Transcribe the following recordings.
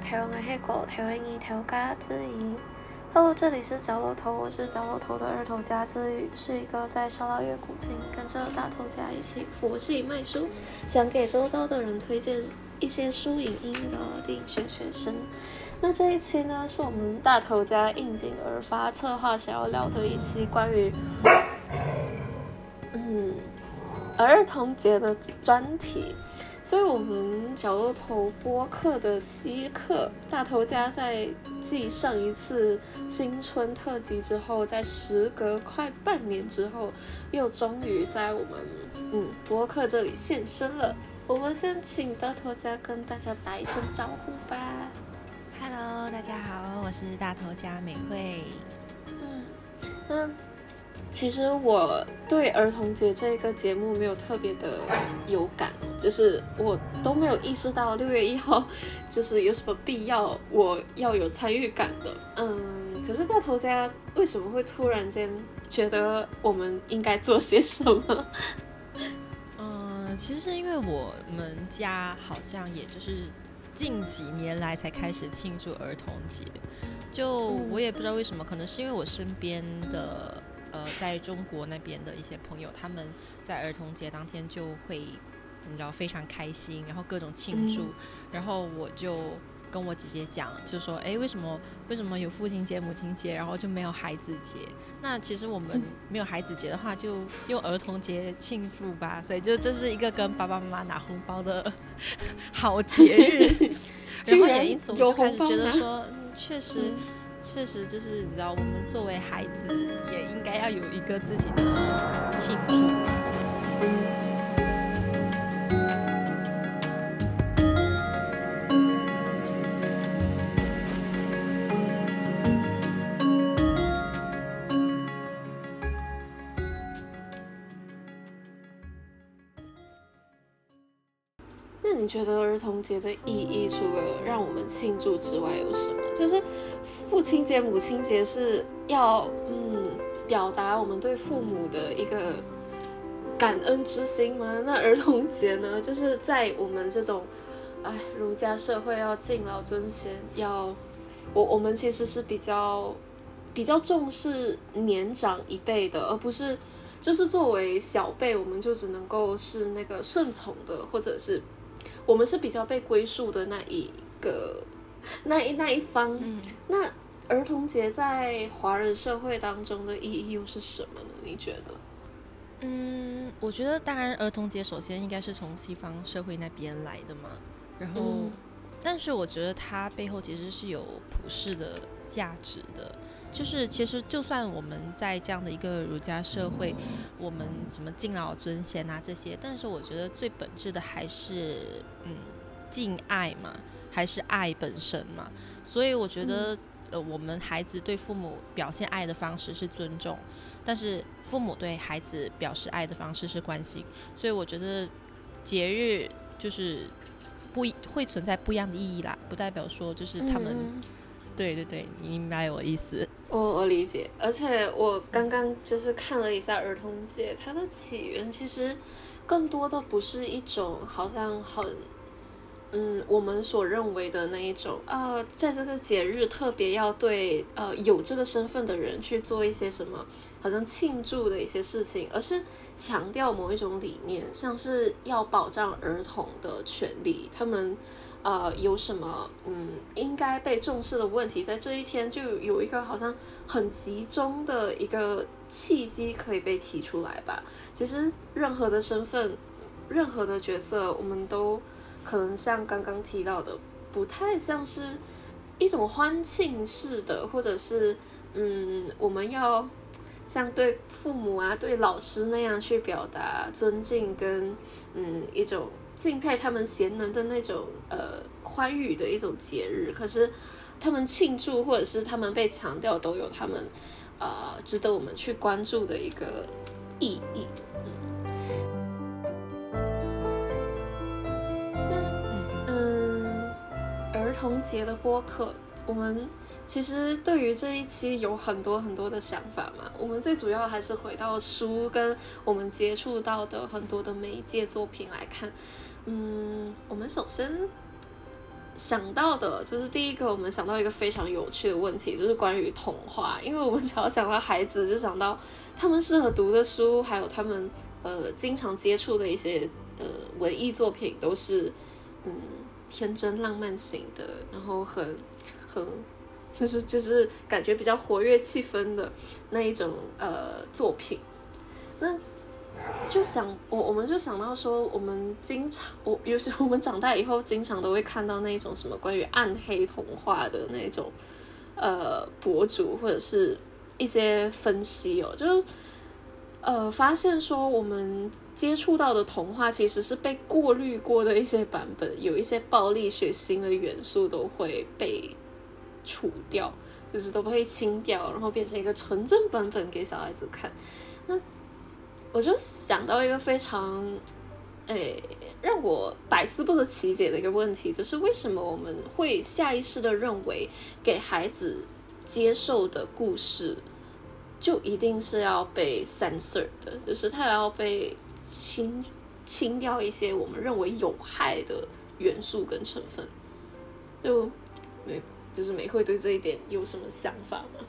台湾的黑狗，台湾一条嘎子鱼。Hello，这里是角落头，我是角落头的二头家之语，是一个在沙拉月古亭跟着大头家一起佛系卖书，想给周遭的人推荐一些书影音的电影学学生。那这一期呢，是我们大头家应景而发策划想要聊的一期关于，嗯，儿童节的专题。所以，我们角落头播客的稀客大头家在继上一次新春特辑之后，在时隔快半年之后，又终于在我们嗯播客这里现身了。我们先请大头家跟大家打一声招呼吧。Hello，大家好，我是大头家美惠。嗯，那。其实我对儿童节这个节目没有特别的有感，就是我都没有意识到六月一号 就是有什么必要我要有参与感的。嗯，可是大头家为什么会突然间觉得我们应该做些什么？嗯，其实是因为我们家好像也就是近几年来才开始庆祝儿童节，就我也不知道为什么，可能是因为我身边的。呃，在中国那边的一些朋友，他们在儿童节当天就会，你知道非常开心，然后各种庆祝，然后我就跟我姐姐讲，就说，哎，为什么为什么有父亲节、母亲节，然后就没有孩子节？那其实我们没有孩子节的话，就用儿童节庆祝吧。所以就这是一个跟爸爸妈妈拿红包的 好节日，然后也因此我就开始觉得说，确实。确实，就是你知道，我们作为孩子，也应该要有一个自己的庆祝。觉得儿童节的意义除了让我们庆祝之外，有什么？就是父亲节、母亲节是要嗯表达我们对父母的一个感恩之心吗？那儿童节呢？就是在我们这种哎儒家社会要敬老尊贤，要我我们其实是比较比较重视年长一辈的，而不是就是作为小辈，我们就只能够是那个顺从的，或者是。我们是比较被归宿的那一个，那一那一方。嗯那儿童节在华人社会当中的意义又是什么呢？你觉得？嗯，我觉得当然，儿童节首先应该是从西方社会那边来的嘛。然后，但是我觉得它背后其实是有普世的价值的。就是其实，就算我们在这样的一个儒家社会，我们什么敬老尊贤啊这些，但是我觉得最本质的还是嗯敬爱嘛，还是爱本身嘛。所以我觉得，呃，我们孩子对父母表现爱的方式是尊重，但是父母对孩子表示爱的方式是关心。所以我觉得节日就是不会存在不一样的意义啦，不代表说就是他们。对对对，你明白我意思。我我理解，而且我刚刚就是看了一下儿童节，它的起源其实更多的不是一种好像很，嗯，我们所认为的那一种啊，在这个节日特别要对呃有这个身份的人去做一些什么，好像庆祝的一些事情，而是强调某一种理念，像是要保障儿童的权利，他们。呃，有什么嗯应该被重视的问题，在这一天就有一个好像很集中的一个契机可以被提出来吧。其实任何的身份，任何的角色，我们都可能像刚刚提到的，不太像是一种欢庆式的，或者是嗯，我们要像对父母啊、对老师那样去表达尊敬跟嗯一种。敬佩他们贤能的那种呃欢愉的一种节日，可是他们庆祝或者是他们被强调，都有他们呃值得我们去关注的一个意义。那嗯，儿童节的播客，我们其实对于这一期有很多很多的想法嘛。我们最主要还是回到书跟我们接触到的很多的媒介作品来看。嗯，我们首先想到的就是第一个，我们想到一个非常有趣的问题，就是关于童话，因为我们只要想到孩子，就想到他们适合读的书，还有他们呃经常接触的一些呃文艺作品，都是嗯天真浪漫型的，然后很很就是就是感觉比较活跃气氛的那一种呃作品，那。就想我，我们就想到说，我们经常，我有时候我们长大以后，经常都会看到那种什么关于暗黑童话的那种，呃，博主或者是一些分析哦，就是呃，发现说我们接触到的童话其实是被过滤过的一些版本，有一些暴力血腥的元素都会被除掉，就是都不会清掉，然后变成一个纯正版本给小孩子看，那。我就想到一个非常，诶，让我百思不得其解的一个问题，就是为什么我们会下意识的认为给孩子接受的故事，就一定是要被 censor 的，就是它要被清清掉一些我们认为有害的元素跟成分，就没就是美会对这一点有什么想法吗？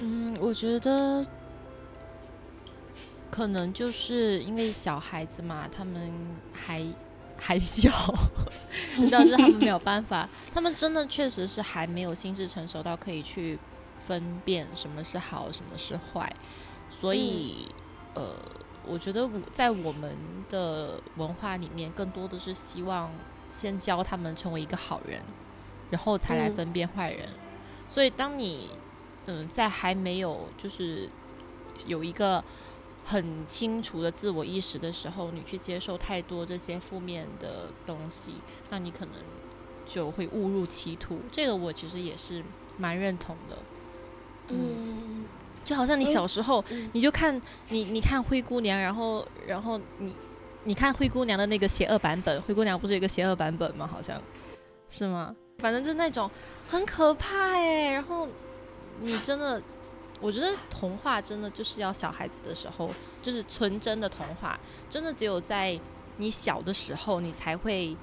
嗯，我觉得可能就是因为小孩子嘛，他们还还小，你知道，是他们没有办法，他们真的确实是还没有心智成熟到可以去分辨什么是好，什么是坏，所以呃，我觉得我在我们的文化里面，更多的是希望先教他们成为一个好人，然后才来分辨坏人，所以当你。嗯，在还没有就是有一个很清楚的自我意识的时候，你去接受太多这些负面的东西，那你可能就会误入歧途。这个我其实也是蛮认同的。嗯，就好像你小时候，你就看你你看灰姑娘，然后然后你你看灰姑娘的那个邪恶版本，灰姑娘不是有个邪恶版本吗？好像是吗？反正就那种很可怕哎，然后。你真的，我觉得童话真的就是要小孩子的时候，就是纯真的童话，真的只有在你小的时候，你才会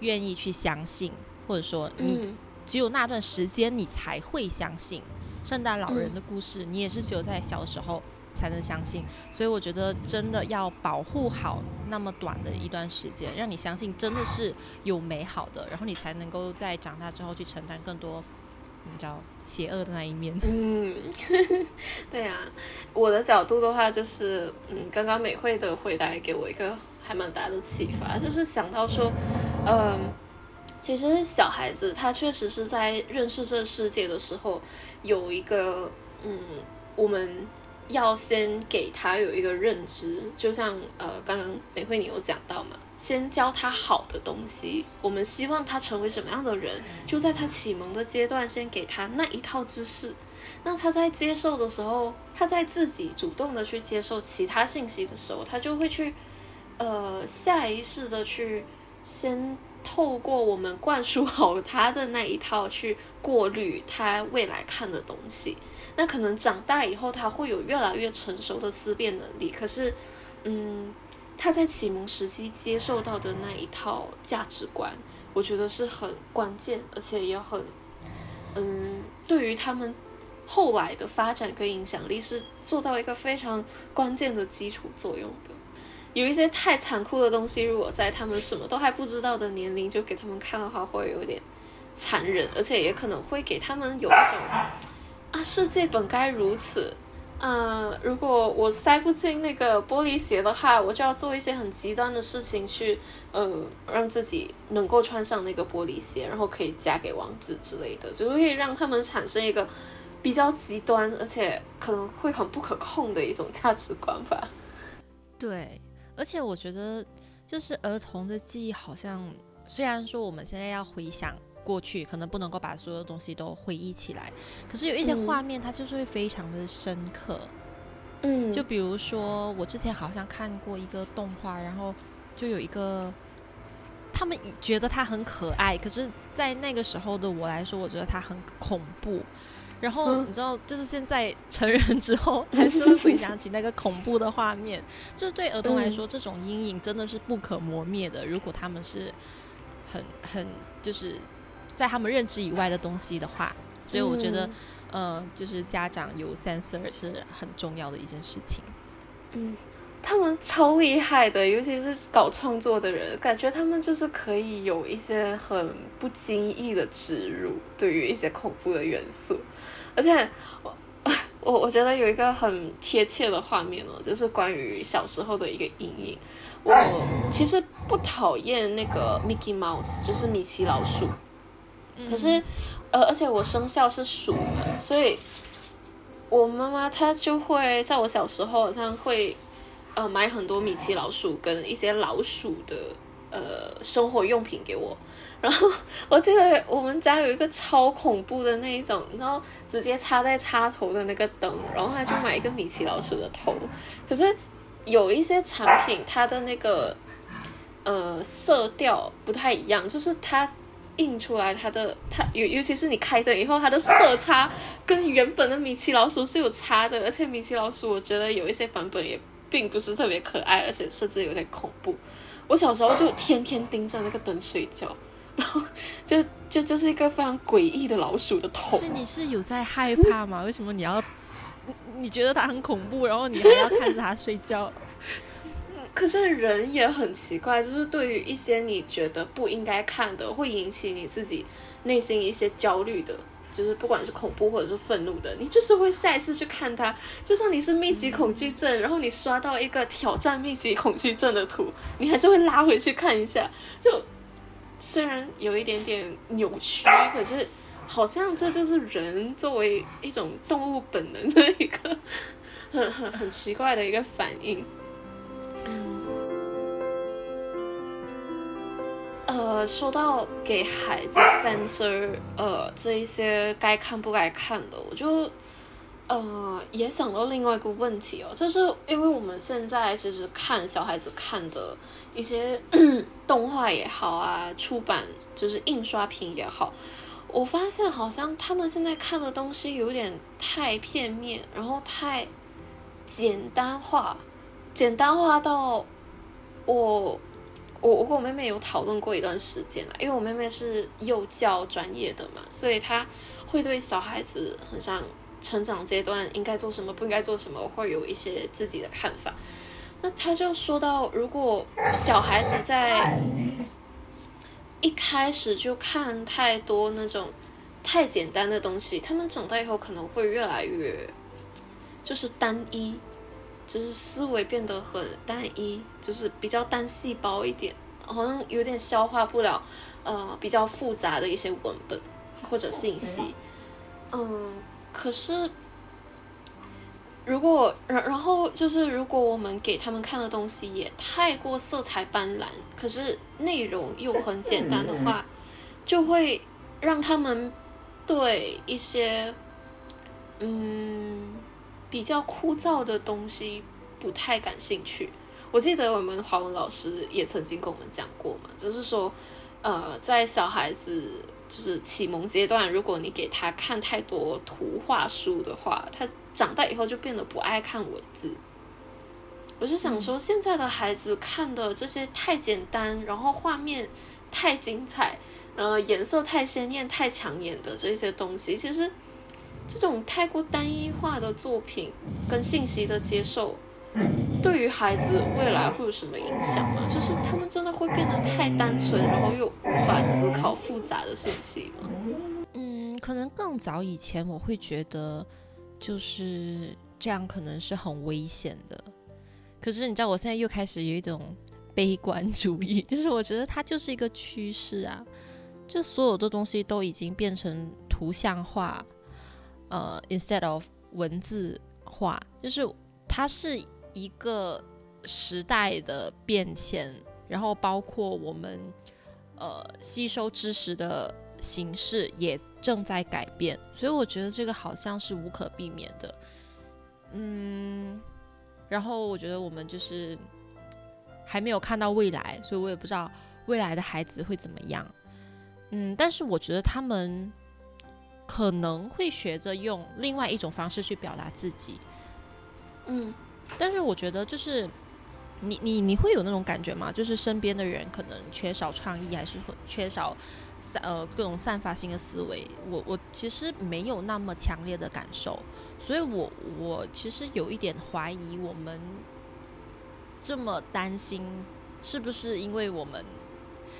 愿意去相信，或者说你只有那段时间你才会相信圣诞老人的故事，你也是只有在小时候才能相信。所以我觉得真的要保护好那么短的一段时间，让你相信真的是有美好的，然后你才能够在长大之后去承担更多，你知道。邪恶的那一面。嗯，对啊，我的角度的话，就是嗯，刚刚美惠的回答给我一个还蛮大的启发，就是想到说，嗯，其实小孩子他确实是在认识这世界的时候，有一个嗯，我们要先给他有一个认知，就像呃，刚刚美惠你有讲到嘛。先教他好的东西，我们希望他成为什么样的人，就在他启蒙的阶段，先给他那一套知识。那他在接受的时候，他在自己主动的去接受其他信息的时候，他就会去，呃，下意识的去先透过我们灌输好他的那一套去过滤他未来看的东西。那可能长大以后，他会有越来越成熟的思辨能力。可是，嗯。他在启蒙时期接受到的那一套价值观，我觉得是很关键，而且也很，嗯，对于他们后来的发展跟影响力是做到一个非常关键的基础作用的。有一些太残酷的东西，如果在他们什么都还不知道的年龄就给他们看的话，会有点残忍，而且也可能会给他们有一种啊，世界本该如此。嗯，如果我塞不进那个玻璃鞋的话，我就要做一些很极端的事情去，呃，让自己能够穿上那个玻璃鞋，然后可以嫁给王子之类的，就会让他们产生一个比较极端，而且可能会很不可控的一种价值观吧。对，而且我觉得，就是儿童的记忆好像，虽然说我们现在要回想。过去可能不能够把所有东西都回忆起来，可是有一些画面它就是会非常的深刻。嗯，就比如说我之前好像看过一个动画，然后就有一个他们觉得它很可爱，可是在那个时候的我来说，我觉得它很恐怖。然后你知道，就是现在成人之后，还是会回想起那个恐怖的画面。就对儿童来说，这种阴影真的是不可磨灭的。如果他们是很很就是在他们认知以外的东西的话，所以我觉得，呃，就是家长有 sensor 是很重要的一件事情。嗯。他们超厉害的，尤其是搞创作的人，感觉他们就是可以有一些很不经意的植入，对于一些恐怖的元素。而且，我我我觉得有一个很贴切的画面哦，就是关于小时候的一个阴影。我其实不讨厌那个 Mickey Mouse，就是米奇老鼠。可是，呃，而且我生肖是鼠嘛，所以我妈妈她就会在我小时候好像会。呃，买很多米奇老鼠跟一些老鼠的呃生活用品给我，然后我记得我们家有一个超恐怖的那一种，然后直接插在插头的那个灯，然后他就买一个米奇老鼠的头。可是有一些产品，它的那个呃色调不太一样，就是它印出来它的它尤尤其是你开灯以后，它的色差跟原本的米奇老鼠是有差的，而且米奇老鼠我觉得有一些版本也。并不是特别可爱，而且甚至有点恐怖。我小时候就天天盯着那个灯睡觉，然后就就就是一个非常诡异的老鼠的头。所以你是有在害怕吗？为什么你要？你觉得它很恐怖，然后你还要看着它睡觉？可是人也很奇怪，就是对于一些你觉得不应该看的，会引起你自己内心一些焦虑的。就是不管是恐怖或者是愤怒的，你就是会下一次去看它。就算你是密集恐惧症，然后你刷到一个挑战密集恐惧症的图，你还是会拉回去看一下。就虽然有一点点扭曲，可是好像这就是人作为一种动物本能的一个很很很奇怪的一个反应。说到给孩子 censor，呃，这一些该看不该看的，我就呃也想到另外一个问题哦，就是因为我们现在其实看小孩子看的一些 动画也好啊，出版就是印刷品也好，我发现好像他们现在看的东西有点太片面，然后太简单化，简单化到我。我我跟我妹妹有讨论过一段时间了，因为我妹妹是幼教专业的嘛，所以她会对小孩子很像成长阶段应该做什么，不应该做什么，会有一些自己的看法。那她就说到，如果小孩子在一开始就看太多那种太简单的东西，他们长大以后可能会越来越就是单一。就是思维变得很单一，就是比较单细胞一点，好像有点消化不了，呃，比较复杂的一些文本或者信息。嗯，可是如果然然后就是如果我们给他们看的东西也太过色彩斑斓，可是内容又很简单的话，就会让他们对一些嗯。比较枯燥的东西不太感兴趣。我记得我们华文老师也曾经跟我们讲过嘛，就是说，呃，在小孩子就是启蒙阶段，如果你给他看太多图画书的话，他长大以后就变得不爱看文字。我就想说，现在的孩子看的这些太简单，然后画面太精彩，呃，颜色太鲜艳、太抢眼的这些东西，其实。这种太过单一化的作品跟信息的接受，对于孩子未来会有什么影响吗？就是他们真的会变得太单纯，然后又无法思考复杂的信息吗？嗯，可能更早以前我会觉得就是这样，可能是很危险的。可是你知道，我现在又开始有一种悲观主义，就是我觉得它就是一个趋势啊，就所有的东西都已经变成图像化。呃，instead of 文字化，就是它是一个时代的变迁，然后包括我们呃吸收知识的形式也正在改变，所以我觉得这个好像是无可避免的。嗯，然后我觉得我们就是还没有看到未来，所以我也不知道未来的孩子会怎么样。嗯，但是我觉得他们。可能会学着用另外一种方式去表达自己。嗯，但是我觉得就是你你你会有那种感觉吗？就是身边的人可能缺少创意，还是会缺少散呃各种散发性的思维？我我其实没有那么强烈的感受，所以我我其实有一点怀疑，我们这么担心，是不是因为我们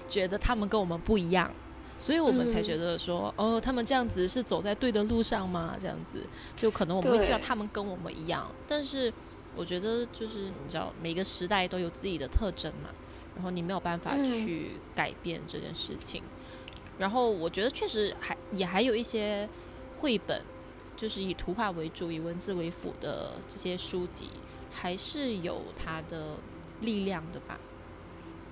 觉得他们跟我们不一样？所以我们才觉得说，哦，他们这样子是走在对的路上吗？这样子，就可能我们会希望他们跟我们一样。但是我觉得，就是你知道，每个时代都有自己的特征嘛，然后你没有办法去改变这件事情。然后我觉得确实还也还有一些绘本，就是以图画为主、以文字为辅的这些书籍，还是有它的力量的吧。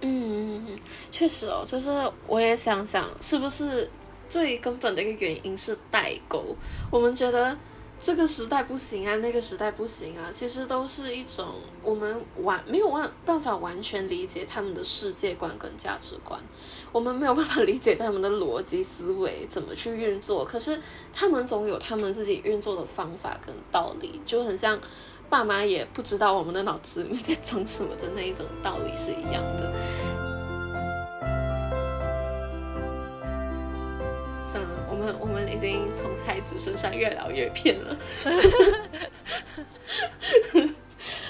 嗯，确实哦，就是我也想想，是不是最根本的一个原因是代沟？我们觉得这个时代不行啊，那个时代不行啊，其实都是一种我们完没有完办法完全理解他们的世界观跟价值观，我们没有办法理解他们的逻辑思维怎么去运作，可是他们总有他们自己运作的方法跟道理，就很像。爸妈也不知道我们的脑子里面在装什么的那一种道理是一样的。算了，我们我们已经从才子身上越聊越偏了。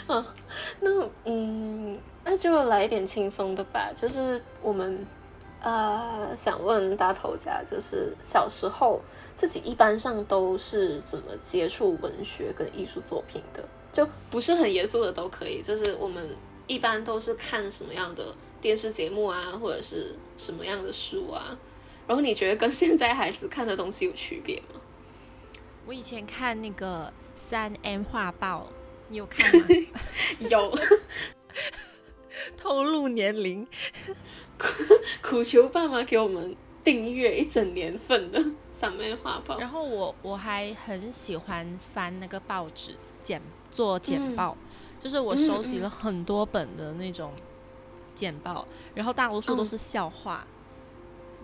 啊，那嗯，那就来一点轻松的吧。就是我们呃，想问大头家，就是小时候自己一般上都是怎么接触文学跟艺术作品的？就不是很严肃的都可以，就是我们一般都是看什么样的电视节目啊，或者是什么样的书啊，然后你觉得跟现在孩子看的东西有区别吗？我以前看那个三 M 画报，你有看吗？有，透露年龄，苦求爸妈给我们订阅一整年份的三 M 画报。然后我我还很喜欢翻那个报纸剪。做简报，就是我收集了很多本的那种简报，然后大多数都是笑话。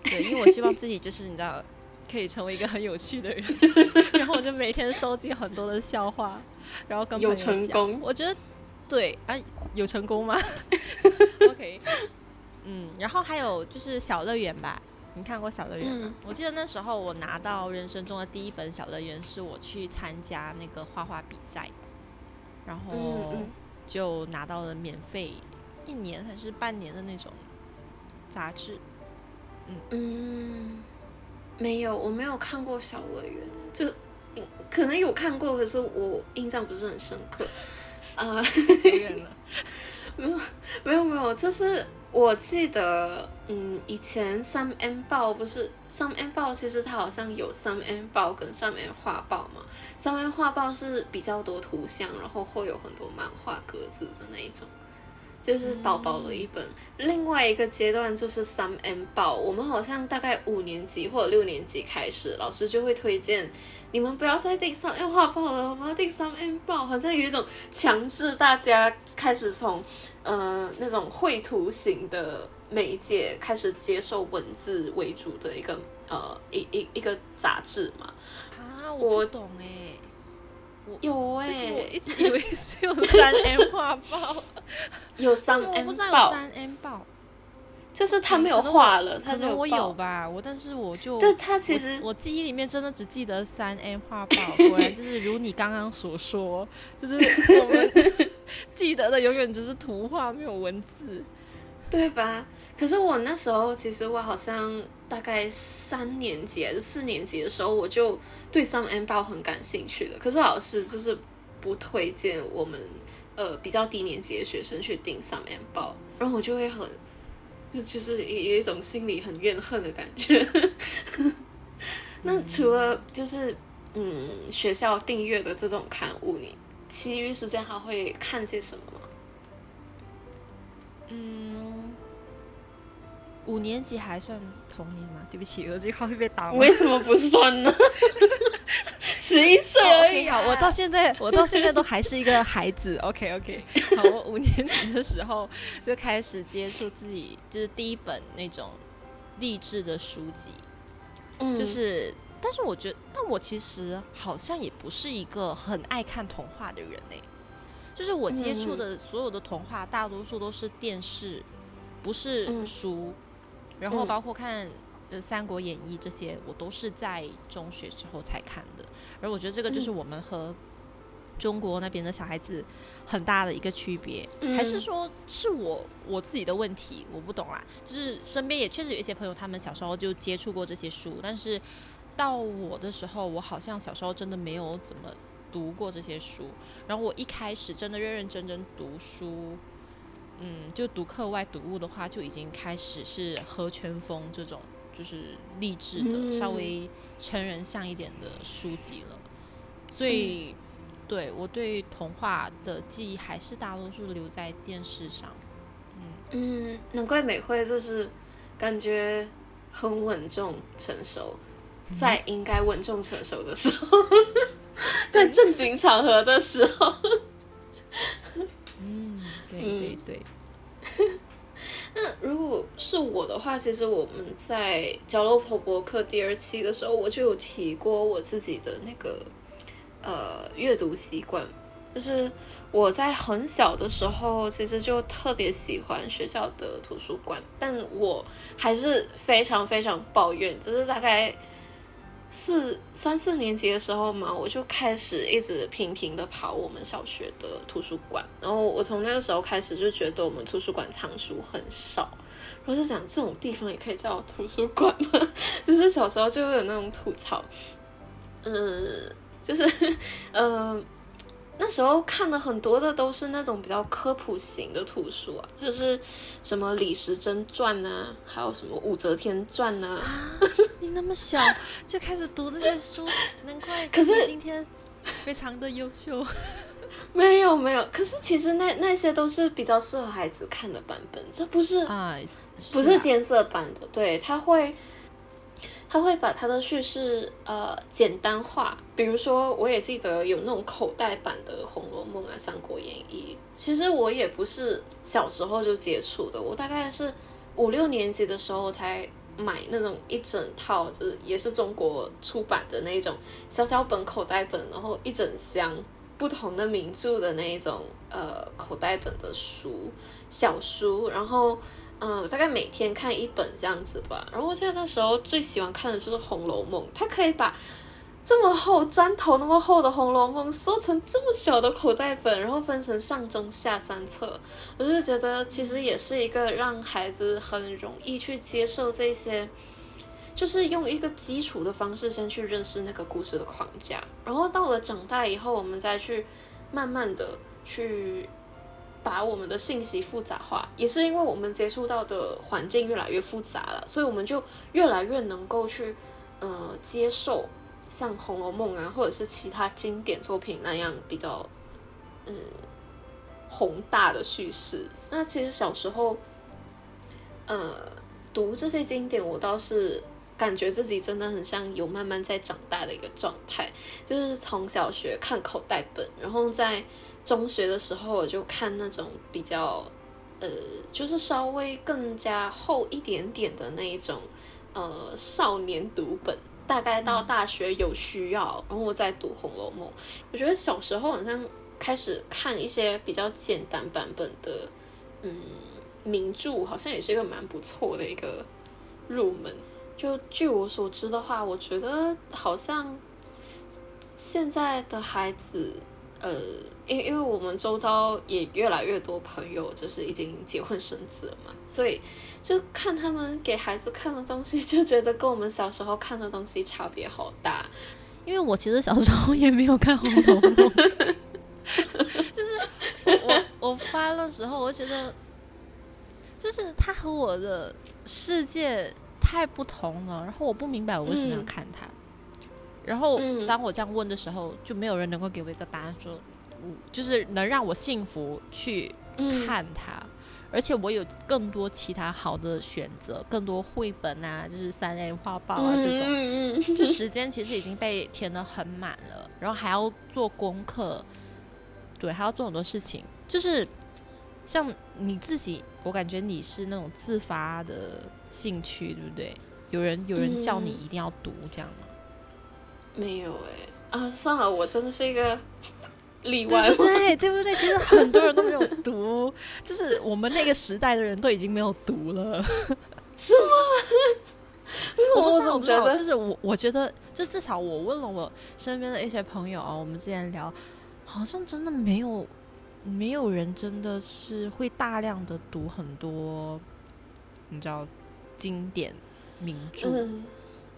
对，因为我希望自己就是你知道，可以成为一个很有趣的人，然后我就每天收集很多的笑话，然后跟有成功。我觉得对啊，有成功吗？OK，嗯，然后还有就是小乐园吧，你看过小乐园吗？我记得那时候我拿到人生中的第一本小乐园，是我去参加那个画画比赛。然后就拿到了免费一年还是半年的那种杂志，嗯。嗯，没有，我没有看过小乐园，就可能有看过，可是我印象不是很深刻，啊，久远了，没有没有没有，就是我记得，嗯，以前三 M 报不是三 M 报，其实它好像有三 M 报跟三 M 画报嘛。三 M 画报是比较多图像，然后会有很多漫画格子的那一种，就是薄薄的一本。另外一个阶段就是三 M 报，我们好像大概五年级或者六年级开始，老师就会推荐你们不要再订三 M 画报了，我们要订三 M 报，好像有一种强制大家开始从呃那种绘图型的媒介开始接受文字为主的一个呃一一一个杂志嘛。啊，我懂哎，有哎，我一直以为是有三 M 画报，有三 M 报，三 M 报，就是他没有画了，他就我有吧，我但是我就，但他其实我记忆里面真的只记得三 M 画报，果 然就是如你刚刚所说，就是我们 记得的永远只是图画，没有文字，对吧？可是我那时候其实我好像。大概三年级还是四年级的时候，我就对三 M 报很感兴趣的。可是老师就是不推荐我们呃比较低年级的学生去订三 M 报，然后我就会很就就是有一种心里很怨恨的感觉。那除了就是嗯学校订阅的这种刊物，你其余时间还会看些什么吗？嗯，五年级还算。童年吗，对不起，我这句话会被打。为什么不算呢？十一岁而已啊！我到现在，我到现在都还是一个孩子。OK OK，好，我五年级的时候就开始接触自己，就是第一本那种励志的书籍，就是但是我觉得，但我其实好像也不是一个很爱看童话的人呢。就是我接触的所有的童话，大多数都是电视，不是书。然后包括看呃《三国演义》这些，我都是在中学之后才看的。而我觉得这个就是我们和中国那边的小孩子很大的一个区别，还是说是我我自己的问题？我不懂啦。就是身边也确实有一些朋友，他们小时候就接触过这些书，但是到我的时候，我好像小时候真的没有怎么读过这些书。然后我一开始真的认认真真读书，嗯，就读课外读物的话，就已经开始是何全峰这种就是励志的、稍微成人像一点的书籍了。所以。对我对童话的记忆还是大多数留在电视上，嗯嗯，难怪美惠就是感觉很稳重成熟，在应该稳重成熟的时候，在正经场合的时候，嗯，对对对。那如果是我的话，其实我们在角落婆博客第二期的时候，我就有提过我自己的那个。呃，阅读习惯就是我在很小的时候，其实就特别喜欢学校的图书馆，但我还是非常非常抱怨，就是大概四三四年级的时候嘛，我就开始一直频频的跑我们小学的图书馆，然后我从那个时候开始就觉得我们图书馆藏书很少，然后就想这种地方也可以叫图书馆吗？就是小时候就会有那种吐槽，嗯。就是，嗯，那时候看的很多的都是那种比较科普型的图书啊，就是什么李时珍传呐，还有什么武则天传呐。你那么小就开始读这些书，难怪。可是今天非常的优秀。没有没有，可是其实那那些都是比较适合孩子看的版本，这不是啊，不是艰涩版的，对，他会。他会把他的叙事呃简单化，比如说，我也记得有那种口袋版的《红楼梦》啊，《三国演义》。其实我也不是小时候就接触的，我大概是五六年级的时候才买那种一整套，就是也是中国出版的那种小小本口袋本，然后一整箱不同的名著的那一种呃口袋本的书小书，然后。嗯，大概每天看一本这样子吧。然后我现在那时候最喜欢看的就是《红楼梦》，它可以把这么厚砖头那么厚的《红楼梦》缩成这么小的口袋本，然后分成上中下三册。我就觉得其实也是一个让孩子很容易去接受这些，就是用一个基础的方式先去认识那个故事的框架，然后到了长大以后，我们再去慢慢的去。把我们的信息复杂化，也是因为我们接触到的环境越来越复杂了，所以我们就越来越能够去，呃，接受像《红楼梦》啊，或者是其他经典作品那样比较，嗯，宏大的叙事。那其实小时候，呃，读这些经典，我倒是感觉自己真的很像有慢慢在长大的一个状态，就是从小学看口袋本，然后在。中学的时候，我就看那种比较，呃，就是稍微更加厚一点点的那一种，呃，少年读本。大概到大学有需要，然后我再读《红楼梦》。我觉得小时候好像开始看一些比较简单版本的，嗯，名著，好像也是一个蛮不错的一个入门。就据我所知的话，我觉得好像现在的孩子。呃，因因为我们周遭也越来越多朋友就是已经结婚生子了嘛，所以就看他们给孩子看的东西，就觉得跟我们小时候看的东西差别好大。因为我其实小时候也没有看《红楼梦》，就是我我发的时候，我觉得就是它和我的世界太不同了，然后我不明白我为什么要看它。然后当我这样问的时候，就没有人能够给我一个答案，说，就是能让我幸福去看它，而且我有更多其他好的选择，更多绘本啊，就是三联画报啊这种，就时 间其实已经被填的很满了，然后还要做功课，对，还要做很多事情，就是像你自己，我感觉你是那种自发的兴趣，对不对？有人有人叫你一定要读这样吗？没有哎啊，算了，我真的是一个 例外，对不对？对不对？其实很多人都没有读，就是我们那个时代的人都已经没有读了，是吗？我我总觉得，就是我，我觉得，就至少我问了我身边的一些朋友啊，我们之前聊，好像真的没有，没有人真的是会大量的读很多，你知道，经典名著。嗯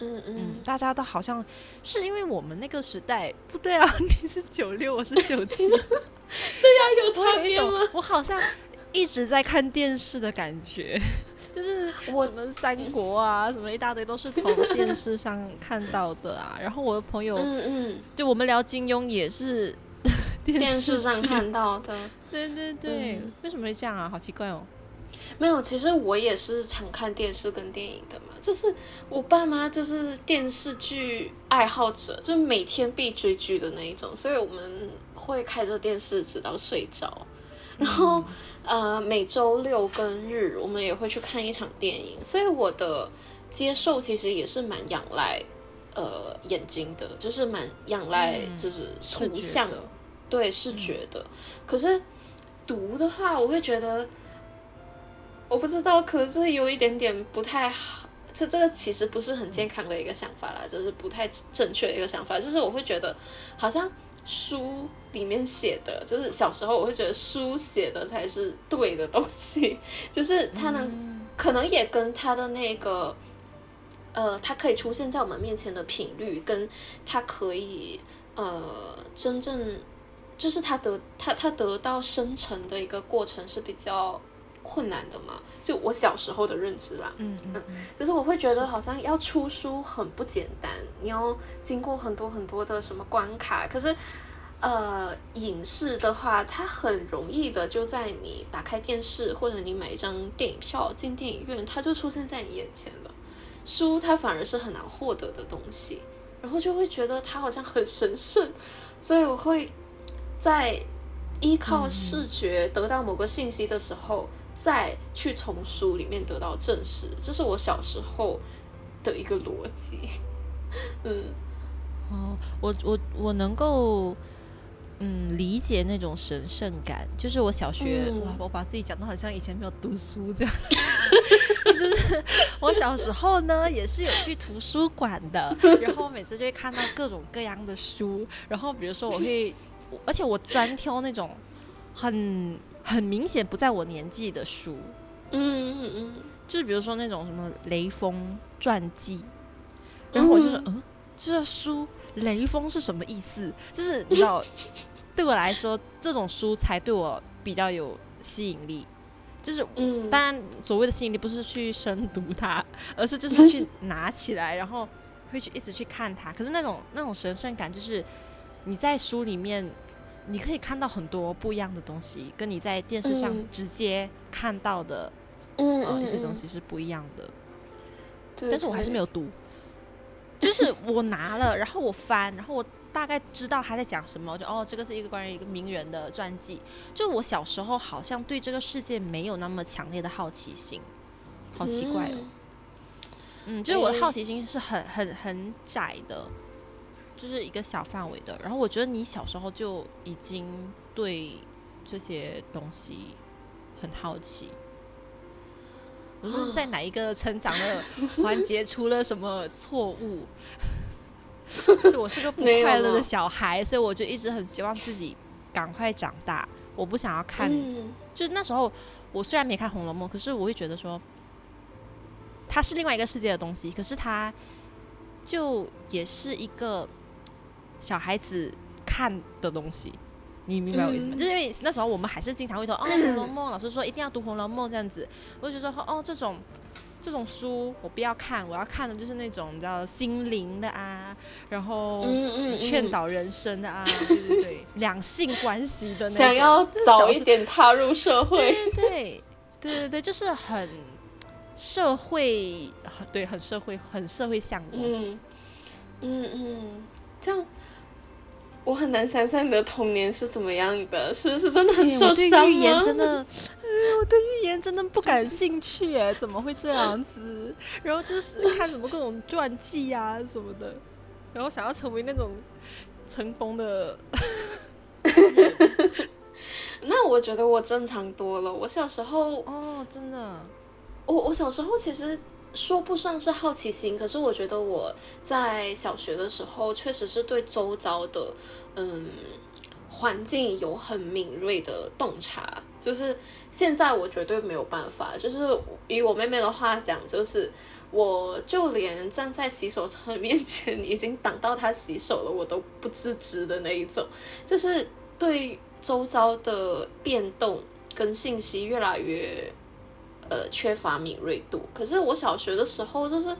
嗯嗯，大家都好像是因为我们那个时代不对啊，你是九六，我是九七，对呀，有差别吗？我好像一直在看电视的感觉，就是我们三国啊，什么一大堆都是从电视上看到的啊。然后我的朋友，嗯嗯，就我们聊金庸也是电视上看到的，对对对，为什么会这样啊？好奇怪哦。没有，其实我也是常看电视跟电影的嘛。就是我爸妈就是电视剧爱好者，就每天必追剧的那一种，所以我们会开着电视直到睡着。然后呃，每周六跟日我们也会去看一场电影，所以我的接受其实也是蛮仰赖呃眼睛的，就是蛮仰赖就是图像对视觉的。可是读的话，我会觉得。我不知道，可能这有一点点不太好。这这个其实不是很健康的一个想法啦，就是不太正确的一个想法。就是我会觉得，好像书里面写的，就是小时候我会觉得书写的才是对的东西，就是它能可能也跟它的那个，呃，它可以出现在我们面前的频率，跟它可以呃真正就是它得它它得到生成的一个过程是比较。困难的嘛，就我小时候的认知啦，嗯嗯，就是我会觉得好像要出书很不简单，你要经过很多很多的什么关卡。可是，呃，影视的话，它很容易的就在你打开电视或者你买一张电影票进电影院，它就出现在你眼前了。书它反而是很难获得的东西，然后就会觉得它好像很神圣，所以我会在依靠视觉得到某个信息的时候。再去从书里面得到证实，这是我小时候的一个逻辑。嗯，哦，我我我能够嗯理解那种神圣感，就是我小学哇，我把自己讲的好像以前没有读书这样。就是我小时候呢，也是有去图书馆的，然后每次就会看到各种各样的书，然后比如说我会，而且我专挑那种很。很明显不在我年纪的书，嗯嗯嗯，就是比如说那种什么雷锋传记，然后我就说，嗯，这书雷锋是什么意思？就是你知道，对我来说，这种书才对我比较有吸引力。就是，嗯，当然所谓的吸引力不是去深读它，而是就是去拿起来，然后会去一直去看它。可是那种那种神圣感，就是你在书里面。你可以看到很多不一样的东西，跟你在电视上直接看到的，嗯，一些东西是不一样的。对，但是我还是没有读，就是我拿了，然后我翻，然后我大概知道他在讲什么，就哦，这个是一个关于一个名人的传记。就我小时候好像对这个世界没有那么强烈的好奇心，好奇怪哦。嗯，就是我的好奇心是很很很窄的。就是一个小范围的，然后我觉得你小时候就已经对这些东西很好奇。我是在哪一个成长的环节 出了什么错误？就我是个不快乐的小孩，所以我就一直很希望自己赶快长大。我不想要看，就是那时候我虽然没看《红楼梦》，可是我会觉得说，它是另外一个世界的东西，可是它就也是一个。小孩子看的东西，你明白我意思吗？就是因为那时候我们还是经常会说哦，《红楼梦》，老师说一定要读《红楼梦》这样子，我就觉得哦，这种这种书我不要看，我要看的就是那种你知道心灵的啊，然后劝导人生的啊，对对对，两性关系的那种，想要早一点踏入社会，对对对对对，就是很社会，对，很社会，很社会向的东西，嗯嗯，这样。我很难想象你的童年是怎么样的，是是真的很受伤吗？言真的，我对预言真的不感兴趣哎，怎么会这样子？然后就是看什么各种传记啊什么的。然后想要成为那种成功的。那我觉得我正常多了。我小时候哦，真的，我我小时候其实说不上是好奇心，可是我觉得我在小学的时候确实是对周遭的嗯环境有很敏锐的洞察。就是现在我绝对没有办法。就是以我妹妹的话讲，就是我就连站在洗手槽面前已经挡到她洗手了，我都不自知的那一种。就是对。周遭的变动跟信息越来越，呃，缺乏敏锐度。可是我小学的时候，就是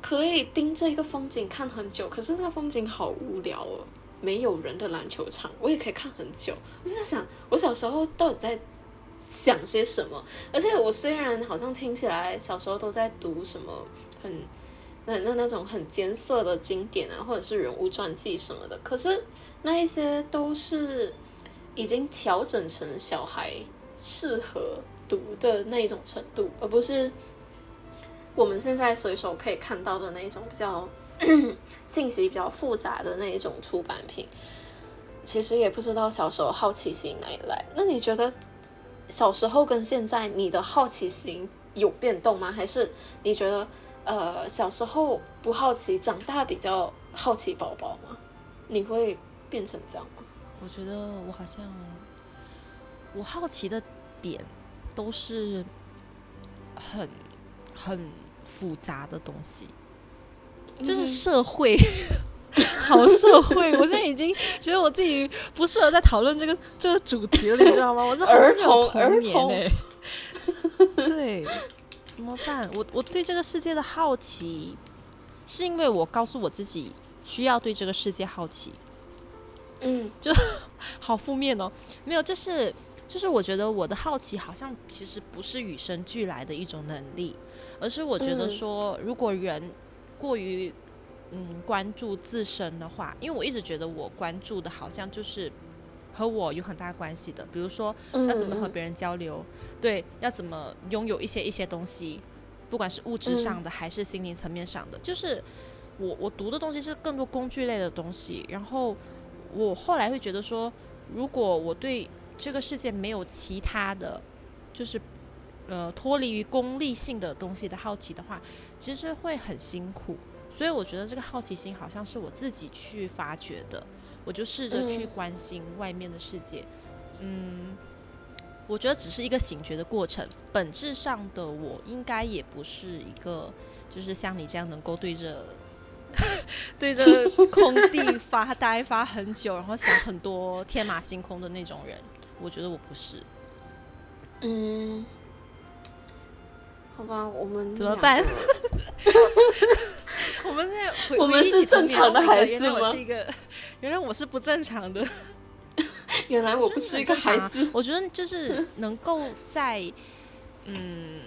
可以盯着一个风景看很久。可是那个风景好无聊哦，没有人的篮球场，我也可以看很久。我就在想，我小时候到底在想些什么？而且我虽然好像听起来小时候都在读什么很那那那种很艰涩的经典啊，或者是人物传记什么的，可是那一些都是。已经调整成小孩适合读的那一种程度，而不是我们现在随手可以看到的那种比较信息比较复杂的那一种出版品。其实也不知道小时候好奇心哪里来。那你觉得小时候跟现在你的好奇心有变动吗？还是你觉得呃小时候不好奇，长大比较好奇宝宝吗？你会变成这样吗？我觉得我好像，我好奇的点都是很很复杂的东西，就是社会，好社会。我现在已经觉得我自己不适合再讨论这个这个主题了，你知道吗？我是儿童儿童哎，对，怎么办？我我对这个世界的好奇，是因为我告诉我自己需要对这个世界好奇。嗯，就 好负面哦。没有，就是就是，我觉得我的好奇好像其实不是与生俱来的一种能力，而是我觉得说，如果人过于嗯关注自身的话，因为我一直觉得我关注的好像就是和我有很大关系的，比如说要怎么和别人交流，对，要怎么拥有一些一些东西，不管是物质上的还是心灵层面上的，就是我我读的东西是更多工具类的东西，然后。我后来会觉得说，如果我对这个世界没有其他的，就是呃脱离于功利性的东西的好奇的话，其实会很辛苦。所以我觉得这个好奇心好像是我自己去发掘的，我就试着去关心外面的世界。嗯，我觉得只是一个醒觉的过程，本质上的我应该也不是一个，就是像你这样能够对着。对着空地发呆发很久，然后想很多天马行空的那种人，我觉得我不是。嗯，好吧，我们怎么办？我们现在 我们是正常的孩子吗？原来我是不正常的。原来我不是一个孩子。我觉得就是能够在嗯，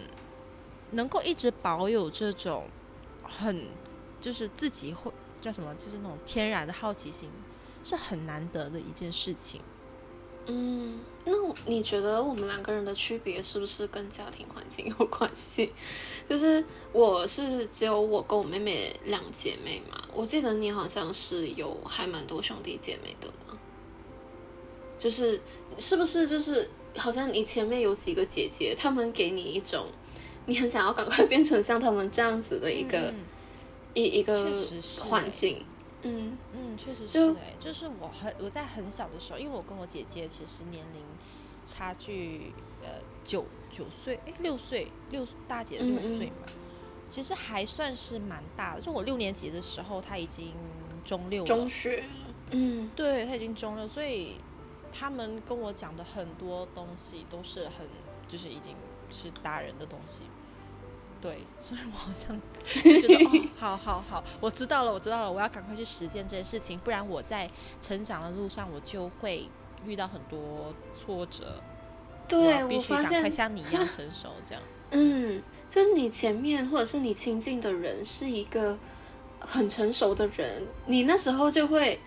能够一直保有这种很。就是自己会叫什么？就是那种天然的好奇心，是很难得的一件事情。嗯，那你觉得我们两个人的区别是不是跟家庭环境有关系？就是我是只有我跟我妹妹两姐妹嘛，我记得你好像是有还蛮多兄弟姐妹的嘛。就是是不是就是好像你前面有几个姐姐，她们给你一种你很想要赶快变成像她们这样子的一个。一一个环境，嗯嗯，确实是哎，就是我很我在很小的时候，因为我跟我姐姐其实年龄差距呃九九岁哎六岁六大姐六岁嘛，其实还算是蛮大的。就我六年级的时候，她已经中六中学，嗯，对，她已经中六，所以他们跟我讲的很多东西都是很就是已经是大人的东西。对，所以我好像 就觉得哦，好好好，我知道了，我知道了，我要赶快去实践这件事情，不然我在成长的路上我就会遇到很多挫折。对，我必须赶快像你一样成熟，这样。嗯，就是你前面或者是你亲近的人是一个很成熟的人，你那时候就会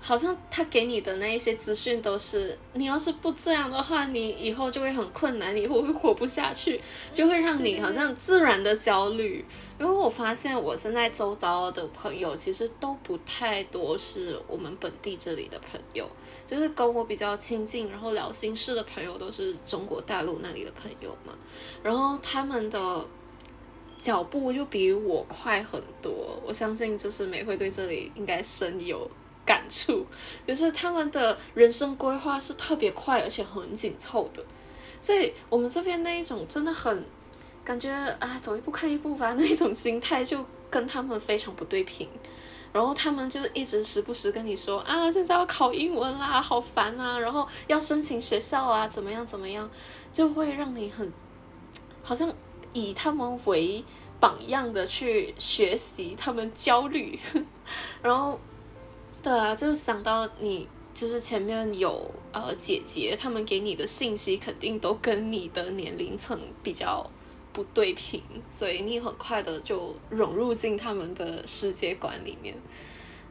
好像他给你的那一些资讯都是，你要是不这样的话，你以后就会很困难，你以后会活不下去，就会让你好像自然的焦虑。因为我发现我现在周遭的朋友其实都不太多是我们本地这里的朋友，就是跟我比较亲近，然后聊心事的朋友都是中国大陆那里的朋友嘛，然后他们的脚步就比我快很多。我相信就是美惠对这里应该深有感触，就是他们的人生规划是特别快而且很紧凑的，所以我们这边那一种真的很。感觉啊，走一步看一步吧，那一种心态就跟他们非常不对平。然后他们就一直时不时跟你说啊，现在要考英文啦，好烦啊，然后要申请学校啊，怎么样怎么样，就会让你很好像以他们为榜样的去学习，他们焦虑。然后，对啊，就是想到你，就是前面有呃姐姐，他们给你的信息肯定都跟你的年龄层比较。不对平，所以你很快的就融入进他们的世界观里面。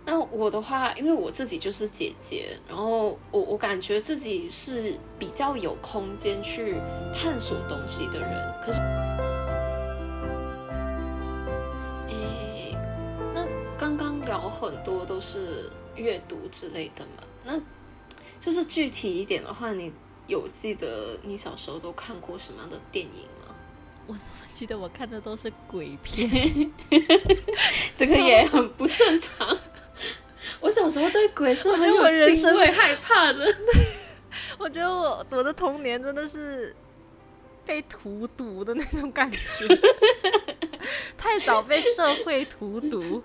那我的话，因为我自己就是姐姐，然后我我感觉自己是比较有空间去探索东西的人。可是，很多都是阅读之类的嘛？那就是具体一点的话，你有记得你小时候都看过什么样的电影吗？我怎么记得我看的都是鬼片？这个也很不正常。我小时候对鬼是很有敬畏、害怕的。我觉得我我的童年真的是被荼毒的那种感觉，太早被社会荼毒。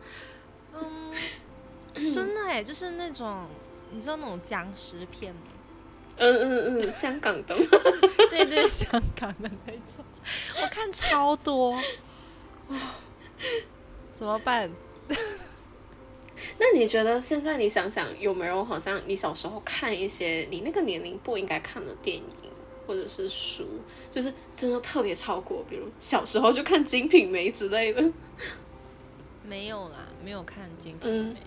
嗯，真的哎，就是那种你知道那种僵尸片吗？嗯嗯嗯，香港的，对对，香港的那种，我看超多，怎么办？那你觉得现在你想想有没有好像你小时候看一些你那个年龄不应该看的电影或者是书，就是真的特别超过，比如小时候就看《金瓶梅》之类的？没有啦，没有看《金瓶梅》。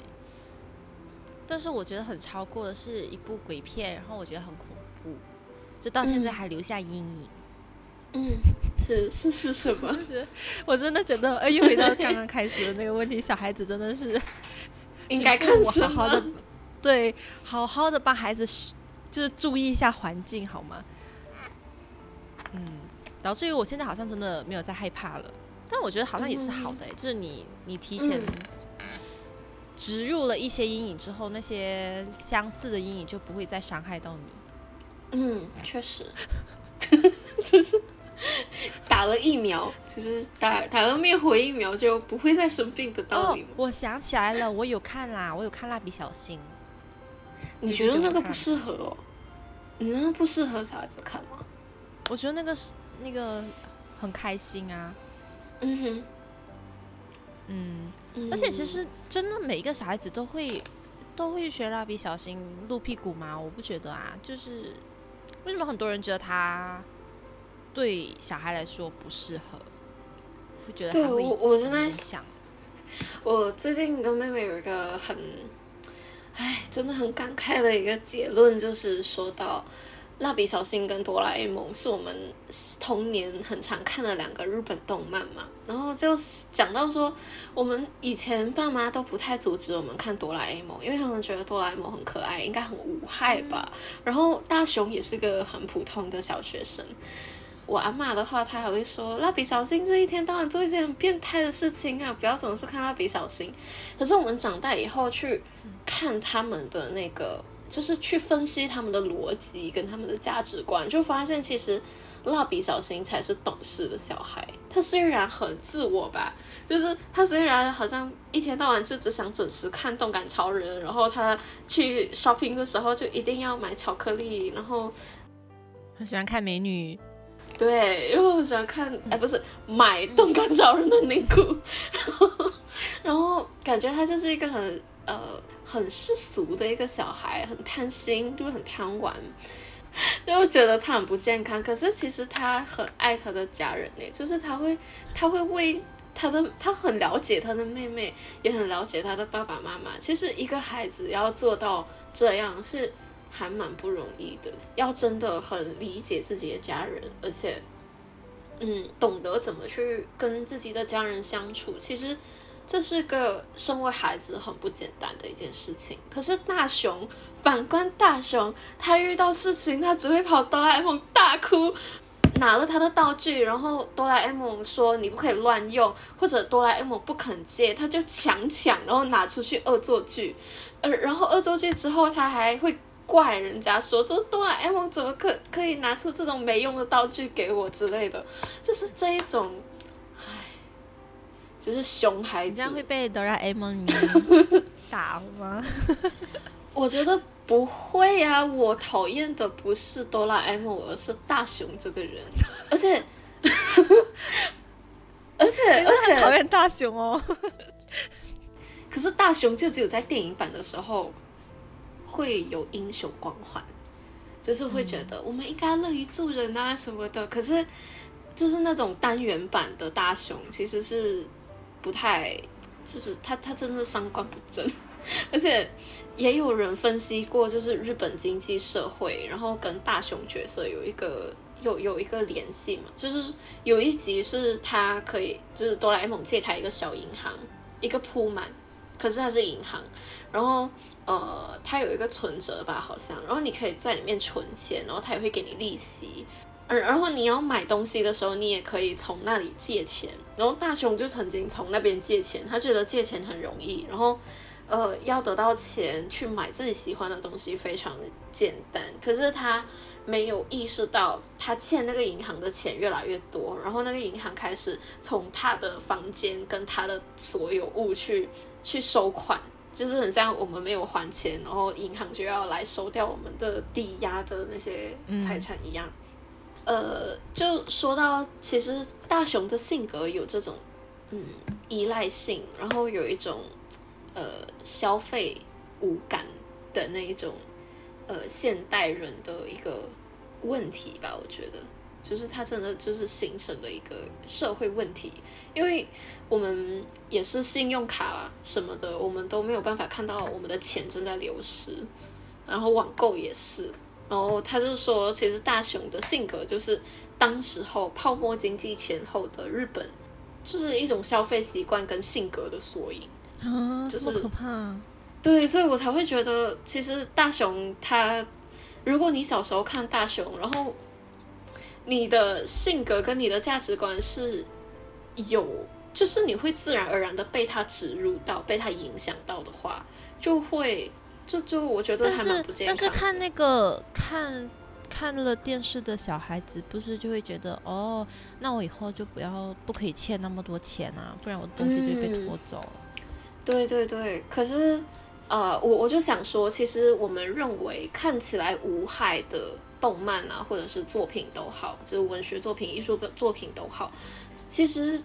但是我觉得很超过的是一部鬼片，然后我觉得很恐怖，就到现在还留下阴影。嗯，是是是什么？我真的觉得，哎，又回到刚刚开始的那个问题，小孩子真的是 应该看我好好的，对，好好的帮孩子就是注意一下环境，好吗？嗯，导致于我现在好像真的没有再害怕了，但我觉得好像也是好的，就是你你提前。植入了一些阴影之后，那些相似的阴影就不会再伤害到你。嗯，确实，就是打了疫苗，就是打打了灭活疫苗就不会再生病的道理。我想起来了，我有看啦，我有看蜡笔小新。你觉得那个不适合哦？你觉得不适合小孩子看吗？我觉得那个是那个很开心啊。嗯哼。嗯。而且其实真的每一个小孩子都会都会学蜡笔小新露屁股吗？我不觉得啊，就是为什么很多人觉得他对小孩来说不适合？会觉得对我我正在想，我最近跟妹妹有一个很哎真的很感慨的一个结论，就是说到。蜡笔小新跟哆啦 A 梦是我们童年很常看的两个日本动漫嘛，然后就讲到说，我们以前爸妈都不太阻止我们看哆啦 A 梦，因为他们觉得哆啦 A 梦很可爱，应该很无害吧。然后大雄也是个很普通的小学生。我阿妈的话，她还会说，蜡笔小新这一天到晚做一些很变态的事情啊，不要总是看蜡笔小新。可是我们长大以后去看他们的那个。就是去分析他们的逻辑跟他们的价值观，就发现其实蜡笔小新才是懂事的小孩。他虽然很自我吧，就是他虽然好像一天到晚就只想准时看动感超人，然后他去 shopping 的时候就一定要买巧克力，然后很喜欢看美女。对，因为我很喜欢看，哎，不是买动感超人的内裤，然后然后感觉他就是一个很呃。很世俗的一个小孩，很贪心，就是很贪玩，就觉得他很不健康。可是其实他很爱他的家人呢，就是他会，他会为他的他很了解他的妹妹，也很了解他的爸爸妈妈。其实一个孩子要做到这样是还蛮不容易的，要真的很理解自己的家人，而且，嗯，懂得怎么去跟自己的家人相处。其实这是个身为孩子很不简单的一件事情。可是大雄，反观大雄，他遇到事情他只会跑哆啦 A 梦大哭。拿了他的道具，然后哆啦 A 梦说你不可以乱用，或者哆啦 A 梦不肯借，他就强抢，然后拿出去恶作剧，呃，然后恶作剧之后他还会怪人家说这哆啦 A 梦怎么可可以拿出这种没用的道具给我之类的，就是这一种，就是熊孩子，这样会被哆啦 A 梦 打吗？我觉得。不会啊，我讨厌的不是哆啦 A 梦，而是大雄这个人，而且，而且，而且讨厌大雄哦。可是大雄就只有在电影版的时候会有英雄光环，就是会觉得我们应该乐于助人啊什么的。可是就是那种单元版的大雄，其实是不太，就是他他真的三观不正，而且。也有人分析过，就是日本经济社会，然后跟大雄角色有一个有有一个联系嘛，就是有一集是他可以，就是哆啦 A 梦借他一个小银行，一个铺满，可是它是银行，然后呃，它有一个存折吧，好像，然后你可以在里面存钱，然后他也会给你利息，而然后你要买东西的时候，你也可以从那里借钱，然后大雄就曾经从那边借钱，他觉得借钱很容易，然后。呃，要得到钱去买自己喜欢的东西非常的简单，可是他没有意识到，他欠那个银行的钱越来越多，然后那个银行开始从他的房间跟他的所有物去去收款，就是很像我们没有还钱，然后银行就要来收掉我们的抵押的那些财产一样。呃，就说到其实大雄的性格有这种嗯依赖性，然后有一种。呃，消费无感的那一种，呃，现代人的一个问题吧，我觉得，就是它真的就是形成了一个社会问题，因为我们也是信用卡什么的，我们都没有办法看到我们的钱正在流失，然后网购也是，然后他就说，其实大雄的性格就是当时候泡沫经济前后的日本，就是一种消费习惯跟性格的缩影。啊，这么可怕！对，所以我才会觉得，其实大雄他，如果你小时候看大雄，然后你的性格跟你的价值观是有，就是你会自然而然的被他植入到、被他影响到的话，就会就就我觉得还蛮不健康。但是看那个看看了电视的小孩子，不是就会觉得哦，那我以后就不要不可以欠那么多钱啊，不然我的东西就被拖走了。对对对，可是，呃，我我就想说，其实我们认为看起来无害的动漫啊，或者是作品都好，就是文学作品、艺术作品都好，其实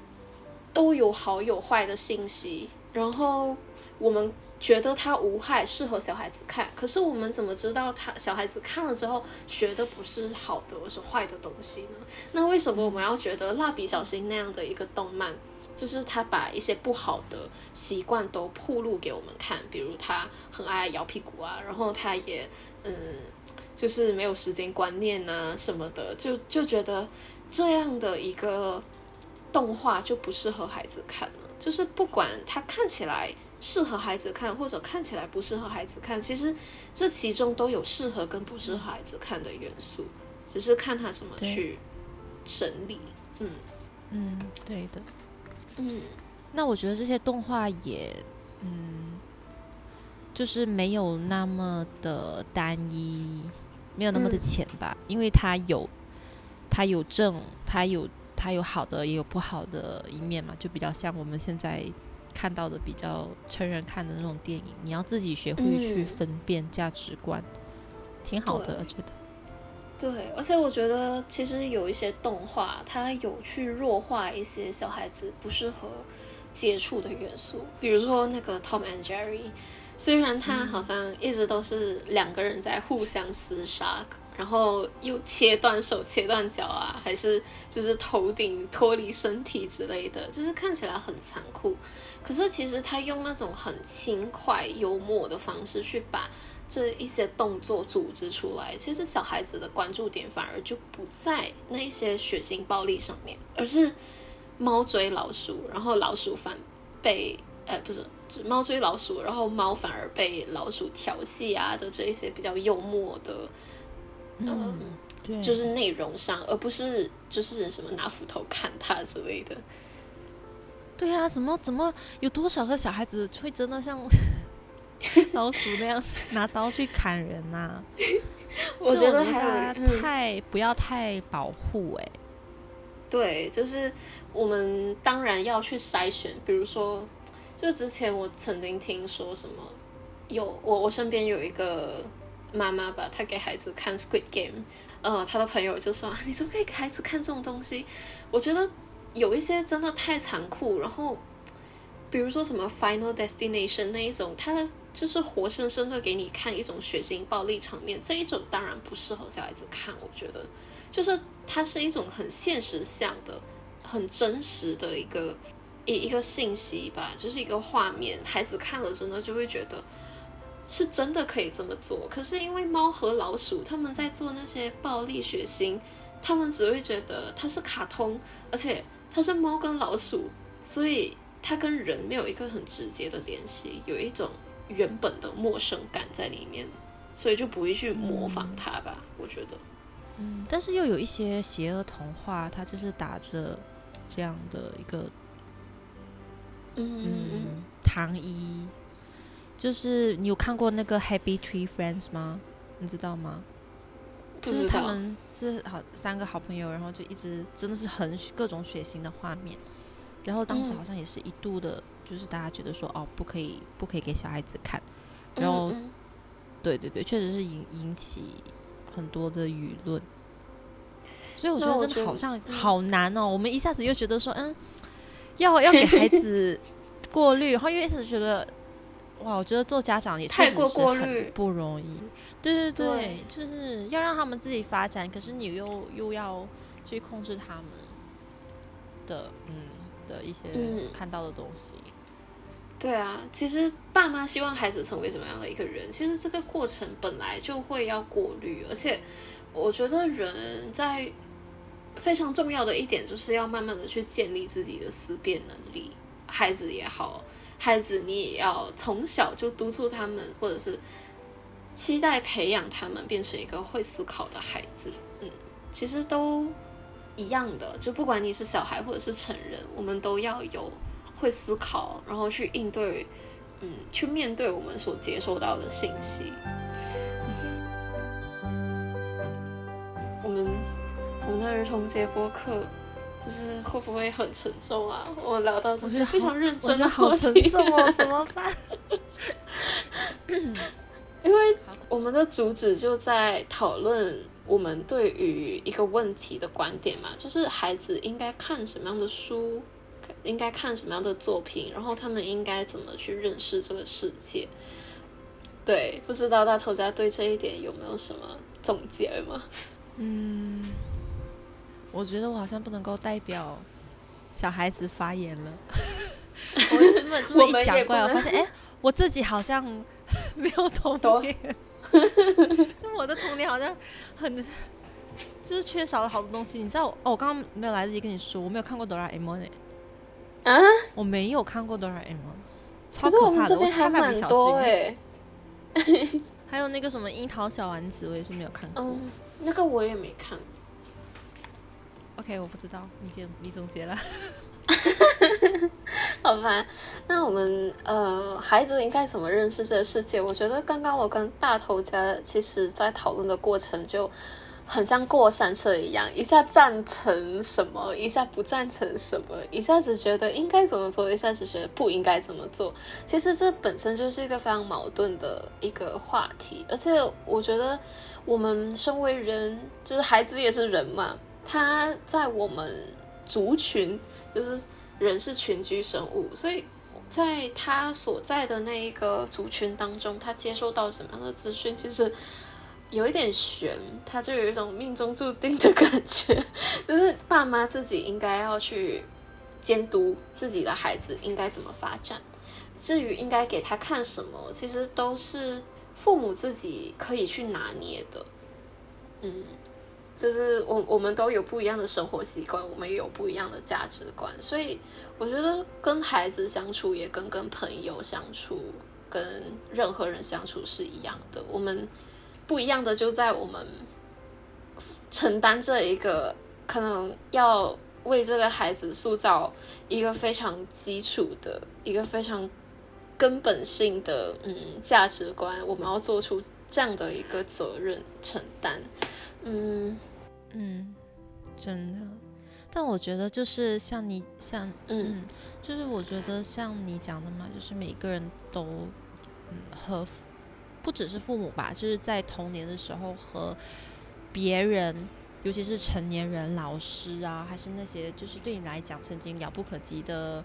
都有好有坏的信息。然后我们觉得它无害，适合小孩子看，可是我们怎么知道他小孩子看了之后学的不是好的，而是坏的东西呢？那为什么我们要觉得蜡笔小新那样的一个动漫？就是他把一些不好的习惯都铺露给我们看，比如他很爱摇屁股啊，然后他也嗯，就是没有时间观念啊什么的，就就觉得这样的一个动画就不适合孩子看了。就是不管他看起来适合孩子看，或者看起来不适合孩子看，其实这其中都有适合跟不适合孩子看的元素，只是看他怎么去整理。嗯嗯，对的。嗯，那我觉得这些动画也，嗯，就是没有那么的单一，没有那么的浅吧，因为它有，它有正，它有它有好的，也有不好的一面嘛，就比较像我们现在看到的比较成人看的那种电影，你要自己学会去分辨价值观，挺好的，我觉得。对，而且我觉得其实有一些动画，它有去弱化一些小孩子不适合接触的元素，比如说那个 Tom and Jerry，虽然他好像一直都是两个人在互相厮杀，然后又切断手、切断脚啊，还是就是头顶脱离身体之类的，就是看起来很残酷。可是其实他用那种很轻快、幽默的方式去把这一些动作组织出来，其实小孩子的关注点反而就不在那些血腥暴力上面，而是猫追老鼠，然后老鼠反被呃不是猫追老鼠，然后猫反而被老鼠调戏啊的这一些比较幽默的。嗯，对，就是内容上，而不是就是什么拿斧头砍他之类的。对啊，怎么怎么有多少个小孩子会真的像 老鼠那样拿刀去砍人呐？我觉得还太不要太保护哎。对，就是我们当然要去筛选，比如说，就之前我曾经听说什么，有我我身边有一个。妈妈吧，她给孩子看《Squid Game》，呃，他的朋友就说：“你怎么可以给孩子看这种东西？”我觉得有一些真的太残酷。然后，比如说什么《Final Destination》那一种，它就是活生生的给你看一种血腥暴力场面，这一种当然不适合小孩子看。我觉得，就是它是一种很现实向的、很真实的一个一一个信息吧，就是一个画面，孩子看了真的就会觉得。是真的可以这么做，可是因为猫和老鼠他们在做那些暴力血腥，他们只会觉得它是卡通，而且它是猫跟老鼠，所以它跟人没有一个很直接的联系，有一种原本的陌生感在里面，所以就不会去模仿它吧？我觉得，嗯，但是又有一些邪恶童话，它就是打着这样的一个，嗯，糖衣。就是你有看过那个 Happy Tree Friends 吗？你知道吗？就是他们是好三个好朋友，然后就一直真的是很各种血腥的画面。然后当时好像也是一度的，就是大家觉得说哦，不可以不可以给小孩子看。然后，对对对，确实是引引起很多的舆论。所以我觉得真的好像好难哦。我们一下子又觉得说，嗯，要要给孩子过滤，然后又一下子觉得。哇，我觉得做家长也确实是很不容易。对对对，就是要让他们自己发展，可是你又又要去控制他们的嗯的一些看到的东西。对啊，其实爸妈希望孩子成为什么样的一个人，其实这个过程本来就会要过滤，而且我觉得人在非常重要的一点就是要慢慢的去建立自己的思辨能力，孩子也好。孩子，你也要从小就督促他们，或者是期待培养他们变成一个会思考的孩子。嗯，其实都一样的，就不管你是小孩或者是成人，我们都要有会思考，然后去应对，嗯，去面对我们所接收到的信息。我们我们的儿童节播客。就是会不会很沉重啊？我聊到这些非常认真，的好沉重哦，怎么办？因为我们的主旨就在讨论我们对于一个问题的观点嘛，就是孩子应该看什么样的书，应该看什么样的作品，然后他们应该怎么去认识这个世界。对，不知道大头家对这一点有没有什么总结吗？嗯。我觉得我好像不能够代表小孩子发言了。我这么这么一讲过来，我发现哎，我自己好像 没有童年，就我的童年好像很就是缺少了好多东西。你知道哦，我刚刚没有来得及跟你说，我没有看过哆啦 A 梦诶。啊？我没有看过哆啦 A 梦，超可怕的。我还蛮多哎。还有那个什么樱桃小丸子，我也是没有看过。嗯，那个我也没看。OK，我不知道，你总你总结了，好吧？那我们呃，孩子应该怎么认识这个世界？我觉得刚刚我跟大头家其实在讨论的过程就很像过山车一样，一下赞成什么，一下不赞成什么，一下子觉得应该怎么做，一下子觉得不应该怎么做。其实这本身就是一个非常矛盾的一个话题，而且我觉得我们身为人，就是孩子也是人嘛。他在我们族群，就是人是群居生物，所以在他所在的那一个族群当中，他接收到什么样的资讯，其实有一点悬，它就有一种命中注定的感觉，就是爸妈自己应该要去监督自己的孩子应该怎么发展。至于应该给他看什么，其实都是父母自己可以去拿捏的。嗯，就是我我们都有不一样的生活习惯，我们也有不一样的价值观，所以我觉得跟孩子相处也跟跟朋友相处，跟任何人相处是一样的。我们不一样的就在我们承担这一个可能要为这个孩子塑造一个非常基础的一个非常。根本性的嗯价值观，我们要做出这样的一个责任承担，嗯嗯，真的。但我觉得就是像你像嗯，就是我觉得像你讲的嘛，就是每个人都嗯和不只是父母吧，就是在童年的时候和别人，尤其是成年人、老师啊，还是那些就是对你来讲曾经遥不可及的。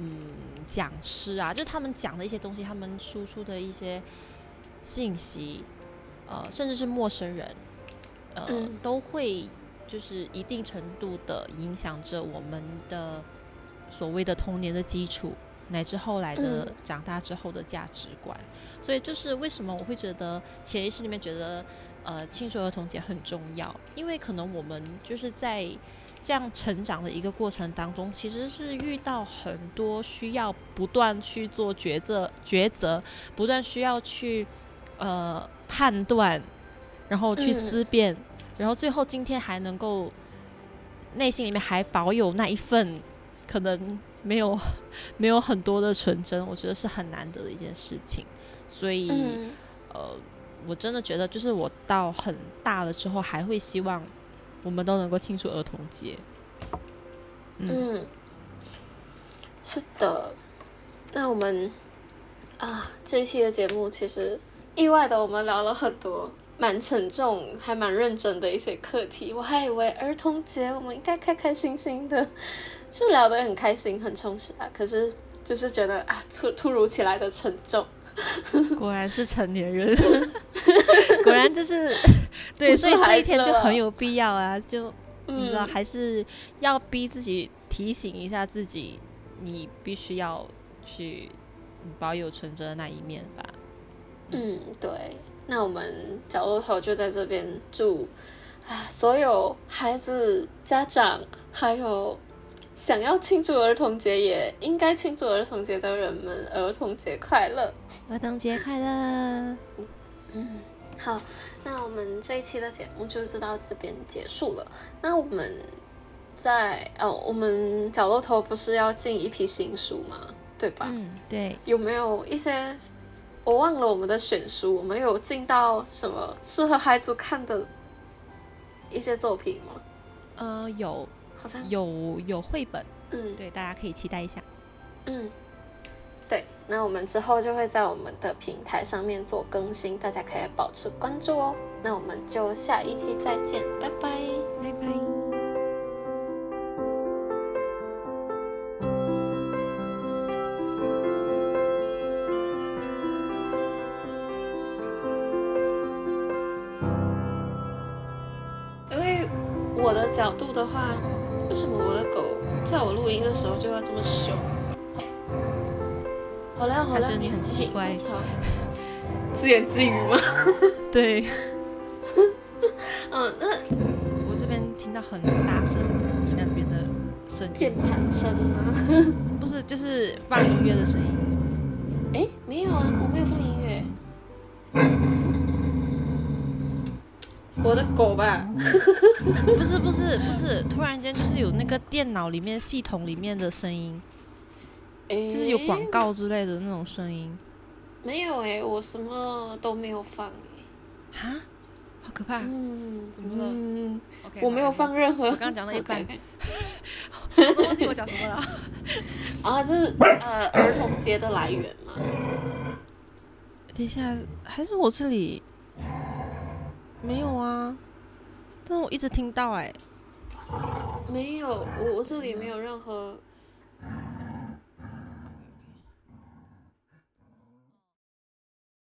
嗯，讲师啊，就是他们讲的一些东西，他们输出的一些信息，呃，甚至是陌生人，呃，都会就是一定程度的影响着我们的所谓的童年的基础，乃至后来的长大之后的价值观。所以，就是为什么我会觉得潜意识里面觉得，呃，庆祝儿童节很重要，因为可能我们就是在。这样成长的一个过程当中，其实是遇到很多需要不断去做抉择、抉择，不断需要去呃判断，然后去思辨，然后最后今天还能够内心里面还保有那一份可能没有没有很多的纯真，我觉得是很难得的一件事情。所以呃，我真的觉得，就是我到很大了之后，还会希望。我们都能够庆祝儿童节。嗯，是的。那我们啊，这一期的节目其实意外的，我们聊了很多蛮沉重、还蛮认真的一些课题。我还以为儿童节我们应该开开心心的，是聊得很开心、很充实啊。可是就是觉得啊，突突如其来的沉重。果然是成年人，果然就是对，所以这一天就很有必要啊！就你知道，还是要逼自己提醒一下自己，你必须要去保有纯真的那一面吧。嗯，对。那我们角落头就在这边祝啊，所有孩子、家长还有。想要庆祝儿童节，也应该庆祝儿童节的人们，儿童节快乐！儿童节快乐！嗯，好，那我们这一期的节目就是到这边结束了。那我们在哦，我们角落头不是要进一批新书吗？对吧？嗯，对。有没有一些我忘了我们的选书？我们有进到什么适合孩子看的一些作品吗？呃，有。好像有有绘本，嗯，对，大家可以期待一下，嗯，对，那我们之后就会在我们的平台上面做更新，大家可以保持关注哦。那我们就下一期再见，拜拜，拜拜。的话。为什么我的狗在我录音的时候就要这么凶？好了好了，你很奇怪，自言自语吗？对。嗯，那我这边听到很大声，你那边的声键盘声吗？不是，就是放音乐的声音。哎，没有啊，我没有放音乐。我的狗吧，不是不是不是，突然间就是有那个电脑里面系统里面的声音，就是有广告之类的那种声音。没有哎，我什么都没有放哎。哈，好可怕。嗯，怎么了？嗯我没有放任何。我刚刚讲到一半，我都忘记我讲什么了。啊，这是呃儿童节的来源吗？等一下，还是我这里。没有啊，但我一直听到哎，没有，我我这里没有任何